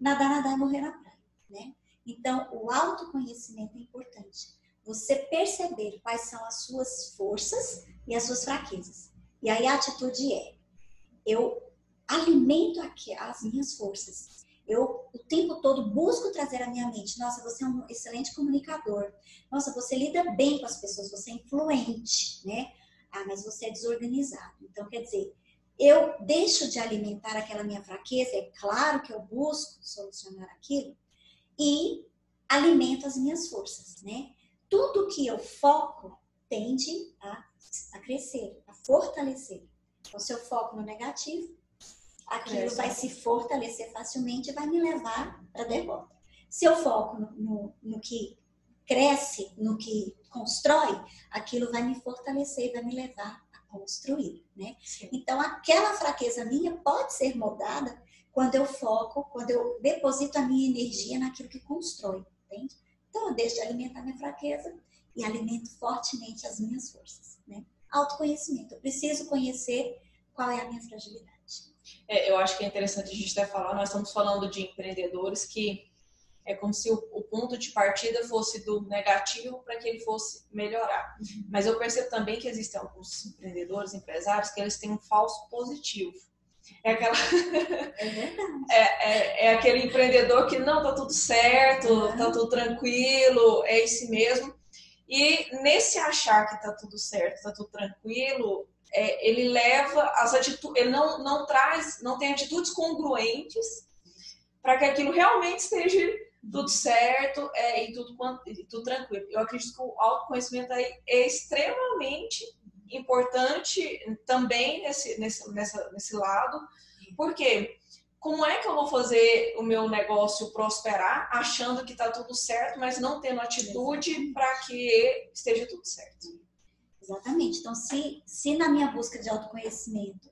nadar, nadar e morrer na praia, né? Então, o autoconhecimento é importante. Você perceber quais são as suas forças e as suas fraquezas. E aí a atitude é: eu alimento aqui as minhas forças. Eu o tempo todo busco trazer à minha mente, nossa, você é um excelente comunicador. Nossa, você lida bem com as pessoas, você é influente, né? Ah, mas você é desorganizado. Então, quer dizer, eu deixo de alimentar aquela minha fraqueza, é claro que eu busco solucionar aquilo, e alimento as minhas forças, né? Tudo que eu foco tende a, a crescer, a fortalecer. Então, se eu foco no negativo, aquilo Cresce. vai se fortalecer facilmente e vai me levar para a derrota. Se eu foco no, no, no, que cresce, no que constrói, aquilo vai me fortalecer e vai me levar construir, né? Então, aquela fraqueza minha pode ser moldada quando eu foco, quando eu deposito a minha energia naquilo que constrói, entende? Então, eu deixo de alimentar minha fraqueza e alimento fortemente as minhas forças, né? Autoconhecimento. Eu preciso conhecer qual é a minha fragilidade. É, eu acho que é interessante a gente até falar, nós estamos falando de empreendedores que é como se o, o ponto de partida fosse do negativo para que ele fosse melhorar. Uhum. Mas eu percebo também que existem alguns empreendedores, empresários, que eles têm um falso positivo. É, aquela... é, é, é, é, aquele empreendedor que não, tá tudo certo, uhum. tá tudo tranquilo, é esse mesmo. E nesse achar que tá tudo certo, tá tudo tranquilo, é, ele leva as atitudes, ele não, não traz, não tem atitudes congruentes para que aquilo realmente esteja tudo certo é, e, tudo, e tudo tranquilo. Eu acredito que o autoconhecimento aí é extremamente importante também nesse, nesse, nessa, nesse lado, porque como é que eu vou fazer o meu negócio prosperar achando que está tudo certo, mas não tendo atitude para que esteja tudo certo? Exatamente. Então, se, se na minha busca de autoconhecimento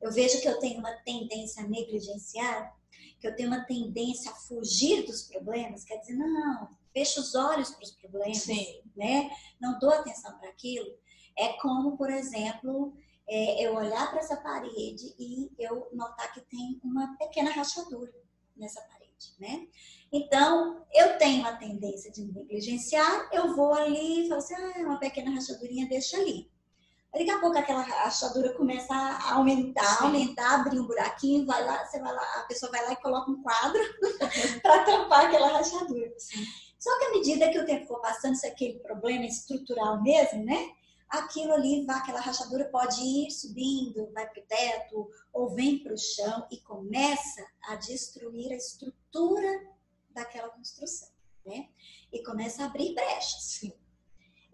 eu vejo que eu tenho uma tendência a negligenciar, que eu tenho uma tendência a fugir dos problemas, quer dizer, não, fecho os olhos para os problemas, Sim. né? Não dou atenção para aquilo. É como, por exemplo, é, eu olhar para essa parede e eu notar que tem uma pequena rachadura nessa parede, né? Então, eu tenho a tendência de negligenciar, eu vou ali e falo assim, ah, uma pequena rachadurinha, deixa ali. Daqui a pouco aquela rachadura começa a aumentar, aumentar, abrir um buraquinho, vai lá, você vai lá, a pessoa vai lá e coloca um quadro para tampar aquela rachadura. Só que à medida que o tempo for passando, se aquele problema é estrutural mesmo, né? Aquilo ali, aquela rachadura pode ir subindo, vai para o teto ou vem para o chão e começa a destruir a estrutura daquela construção, né? E começa a abrir brechas. Sim.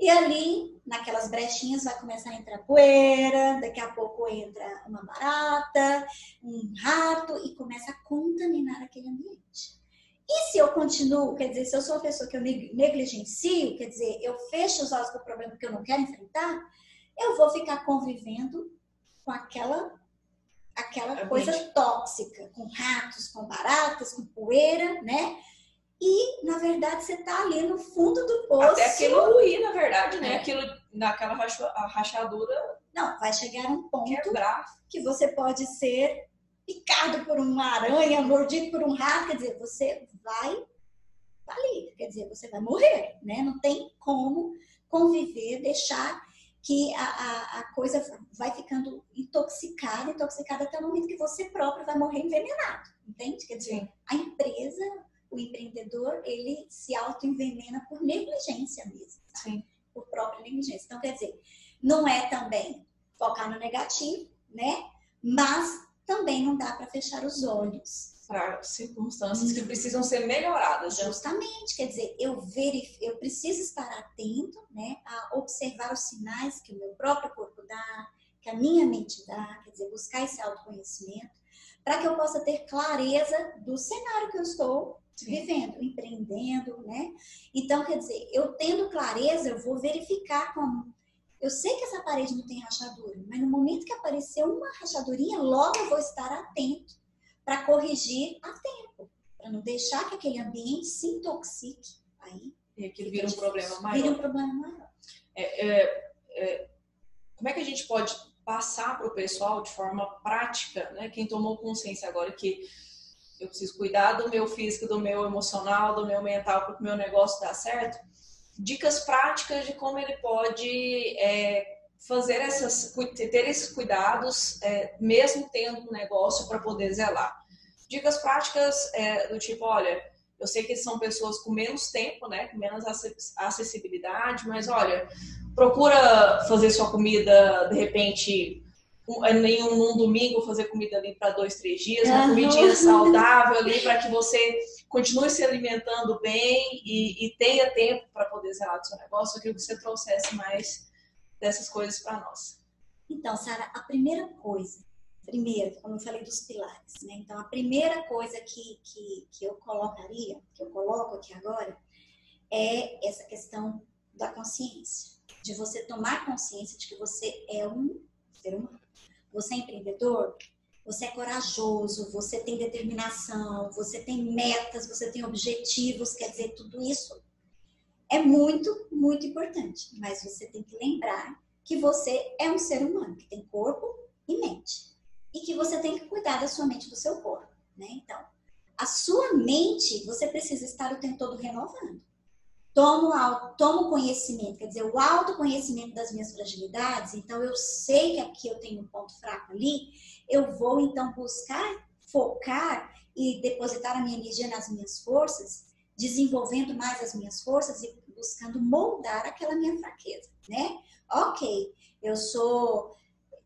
E ali, naquelas brechinhas, vai começar a entrar poeira, daqui a pouco entra uma barata, um rato e começa a contaminar aquele ambiente. E se eu continuo, quer dizer, se eu sou uma pessoa que eu negligencio, quer dizer, eu fecho os olhos para o problema que eu não quero enfrentar, eu vou ficar convivendo com aquela aquela coisa tóxica, com ratos, com baratas, com poeira, né? E, na verdade, você está ali no fundo do poço. Até aquilo ruir, na verdade, né? É. Aquilo, naquela rachadura. Não, vai chegar um ponto quebrar. que você pode ser picado por uma aranha, mordido por um rato. Quer dizer, você vai tá ali. Quer dizer, você vai morrer, né? Não tem como conviver, deixar que a, a, a, coisa vai ficando intoxicada, intoxicada até o momento que você próprio vai morrer envenenado, entende? Quer dizer, Sim. a empresa o empreendedor ele se auto-envenena por negligência mesmo, tá? Sim. por própria negligência. Então, quer dizer, não é também focar no negativo, né? Mas também não dá para fechar os olhos. Para circunstâncias que precisam ser melhoradas. Né? Justamente, quer dizer, eu, verif... eu preciso estar atento né, a observar os sinais que o meu próprio corpo dá, que a minha mente dá, quer dizer, buscar esse autoconhecimento, para que eu possa ter clareza do cenário que eu estou vivendo, empreendendo, né? Então, quer dizer, eu tendo clareza, eu vou verificar como. Eu sei que essa parede não tem rachadura, mas no momento que aparecer uma rachadurinha, logo eu vou estar atento para corrigir a tempo, para não deixar que aquele ambiente se intoxique. Aí. E aquilo vira um problema maior. Vira um problema maior. É, é, é, como é que a gente pode passar para o pessoal de forma prática, né? Quem tomou consciência agora que eu preciso cuidar do meu físico, do meu emocional, do meu mental para o meu negócio dar certo. Dicas práticas de como ele pode é, fazer essas, ter esses cuidados, é, mesmo tendo um negócio para poder zelar. Dicas práticas é, do tipo, olha, eu sei que são pessoas com menos tempo, né, com menos acessibilidade, mas olha, procura fazer sua comida de repente em um, um domingo fazer comida ali para dois, três dias, uma comidinha saudável ali para que você continue se alimentando bem e, e tenha tempo para poder zelar do seu negócio. Eu queria que você trouxesse mais dessas coisas para nós. Então, Sara, a primeira coisa primeiro, como eu falei dos pilares, né? Então, a primeira coisa que, que, que eu colocaria, que eu coloco aqui agora, é essa questão da consciência. De você tomar consciência de que você é um ser humano. Você é empreendedor, você é corajoso, você tem determinação, você tem metas, você tem objetivos, quer dizer, tudo isso é muito, muito importante. Mas você tem que lembrar que você é um ser humano, que tem corpo e mente e que você tem que cuidar da sua mente do seu corpo, né? Então, a sua mente, você precisa estar o tempo todo renovando. Tomo, tomo conhecimento, quer dizer, o autoconhecimento das minhas fragilidades, então eu sei que aqui eu tenho um ponto fraco ali, eu vou então buscar focar e depositar a minha energia nas minhas forças, desenvolvendo mais as minhas forças e buscando moldar aquela minha fraqueza, né? Ok, eu sou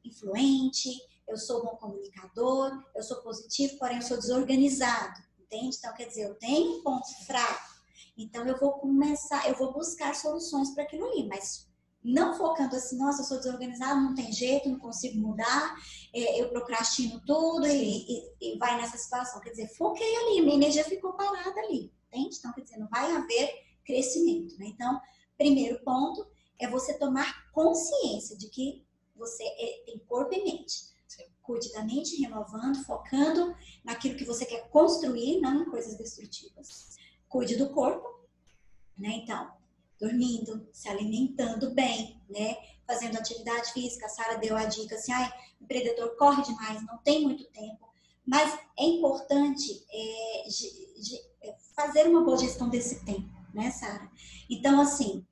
influente, eu sou bom comunicador, eu sou positivo, porém eu sou desorganizado, entende? Então, quer dizer, eu tenho um ponto fraco. Então, eu vou começar, eu vou buscar soluções para aquilo ali, mas não focando assim, nossa, eu sou desorganizado, não tem jeito, não consigo mudar, é, eu procrastino tudo e, e, e, vai nessa situação. Quer dizer, foquei ali, minha energia ficou parada ali, entende? Então, quer dizer, não vai haver crescimento, né? Então, primeiro ponto é você tomar consciência de que você é, tem corpo e mente. Cuide da mente, renovando, focando naquilo que você quer construir, não em coisas destrutivas. Cuide do corpo, né? Então, dormindo, se alimentando bem, né? Fazendo atividade física. A Sara deu a dica assim: ai, o empreendedor corre demais, não tem muito tempo. Mas é importante é, de, de é, fazer uma boa gestão desse tempo, né, Sara? Então, assim,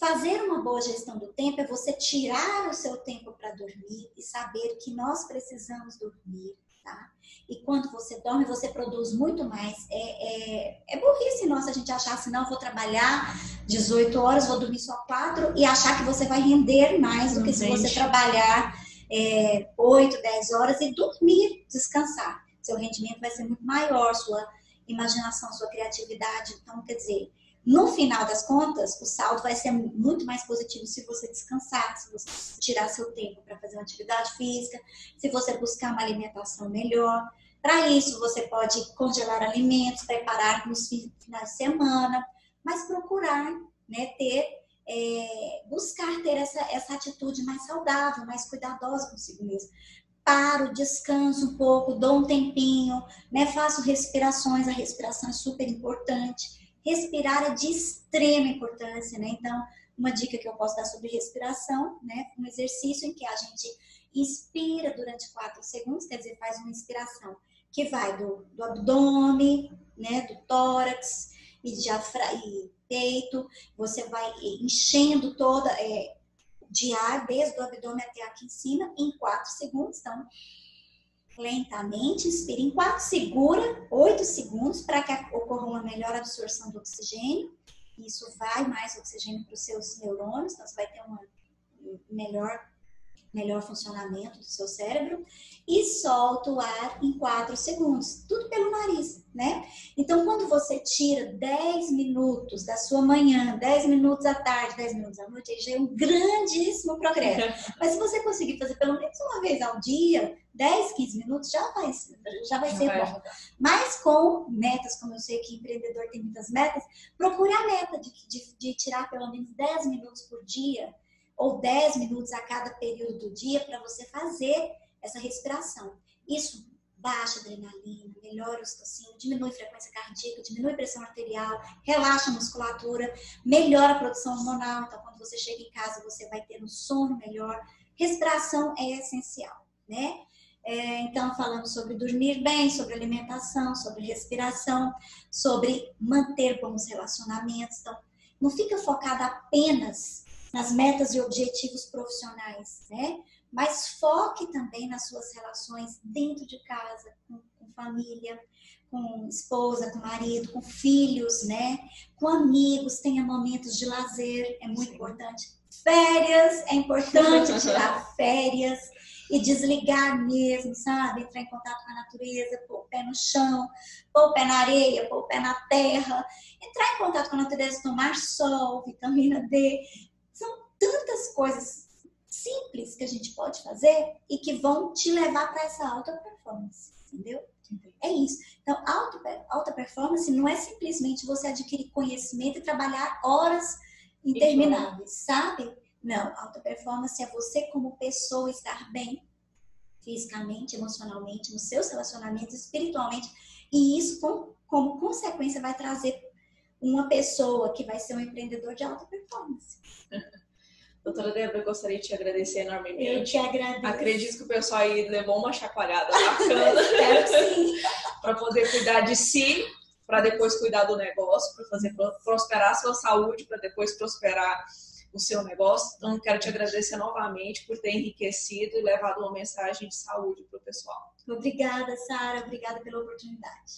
Fazer uma boa gestão do tempo é você tirar o seu tempo para dormir e saber que nós precisamos dormir, tá? E quando você dorme, você produz muito mais. É, é, é burrice nossa a gente achar assim, não, vou trabalhar 18 horas, vou dormir só 4 e achar que você vai render mais do que se você trabalhar é, 8, 10 horas e dormir, descansar. Seu rendimento vai ser muito maior, sua imaginação, sua criatividade. Então, quer dizer, no final das contas, o saldo vai ser muito mais positivo se você descansar, se você tirar seu tempo para fazer uma atividade física, se você buscar uma alimentação melhor. Para isso, você pode congelar alimentos, preparar nos finais de semana, mas procurar né, ter, é, buscar ter essa, essa atitude mais saudável, mais cuidadosa consigo mesmo paro, descanso um pouco, dou um tempinho, né? Faço respirações, a respiração é super importante. Respirar é de extrema importância, né? Então, uma dica que eu posso dar sobre respiração, né? Um exercício em que a gente inspira durante 4 segundos, quer dizer, faz uma inspiração que vai do, do abdômen, né? Do tórax e diafra e peito. Você vai enchendo toda é, de ar desde o abdômen até aqui em cima em 4 segundos. Então, lentamente, inspira em 4, segura 8 segundos para que ocorra uma melhor absorção do oxigênio. Isso vai mais oxigênio para os seus neurônios, então você vai ter uma melhor melhor funcionamento do seu cérebro e solta o ar em 4 segundos, tudo pelo nariz, né? Então, quando você tira 10 minutos da sua manhã, 10 minutos à tarde, 10 minutos à noite, aí já é um grandíssimo progresso. Mas se você conseguir fazer pelo menos uma vez ao dia, 10, 15 minutos, já vai, já vai ser vai bom. Mas com metas, como eu sei que empreendedor tem muitas metas, procure a meta de, de, de tirar pelo menos 10 minutos por dia ou 10 minutos a cada período do dia para você fazer essa respiração. Isso baixa adrenalina, melhora o estocínio, diminui a frequência cardíaca, diminui a pressão arterial, relaxa a musculatura, melhora a produção hormonal. Então, quando você chega em casa, você vai ter um sono melhor. Respiração é essencial, né? É, então, falamos sobre dormir bem, sobre alimentação, sobre respiração, sobre manter bons relacionamentos. Então, não fica focada apenas nas metas e objetivos profissionais, né? Mas foque também nas suas relações dentro de casa, com, com família, com esposa, com marido, com filhos, né? Com amigos, tenha momentos de lazer, é muito Sim. importante. Férias, é importante tirar férias e desligar mesmo, sabe? Entrar em contato com a natureza, pôr o pé no chão, pôr o pé na areia, pôr o pé na terra, entrar em contato com a natureza, tomar sol, vitamina D. Tantas coisas simples que a gente pode fazer e que vão te levar para essa alta performance, entendeu? É isso. Então, alta, alta performance não é simplesmente você adquirir conhecimento e trabalhar horas intermináveis, sabe? Não, alta performance é você como pessoa estar bem fisicamente, emocionalmente, nos seus relacionamentos, espiritualmente, e isso com, como consequência vai trazer uma pessoa que vai ser um empreendedor de alta performance. Doutora Débora, eu gostaria de te agradecer enormemente. Eu te agradeço. Acredito que o pessoal aí levou uma chacoalhada bacana. Para poder cuidar de si, para depois cuidar do negócio, para fazer prosperar a sua saúde, para depois prosperar o seu negócio. Então, quero te agradecer novamente por ter enriquecido e levado uma mensagem de saúde para o pessoal. Obrigada, Sara. Obrigada pela oportunidade.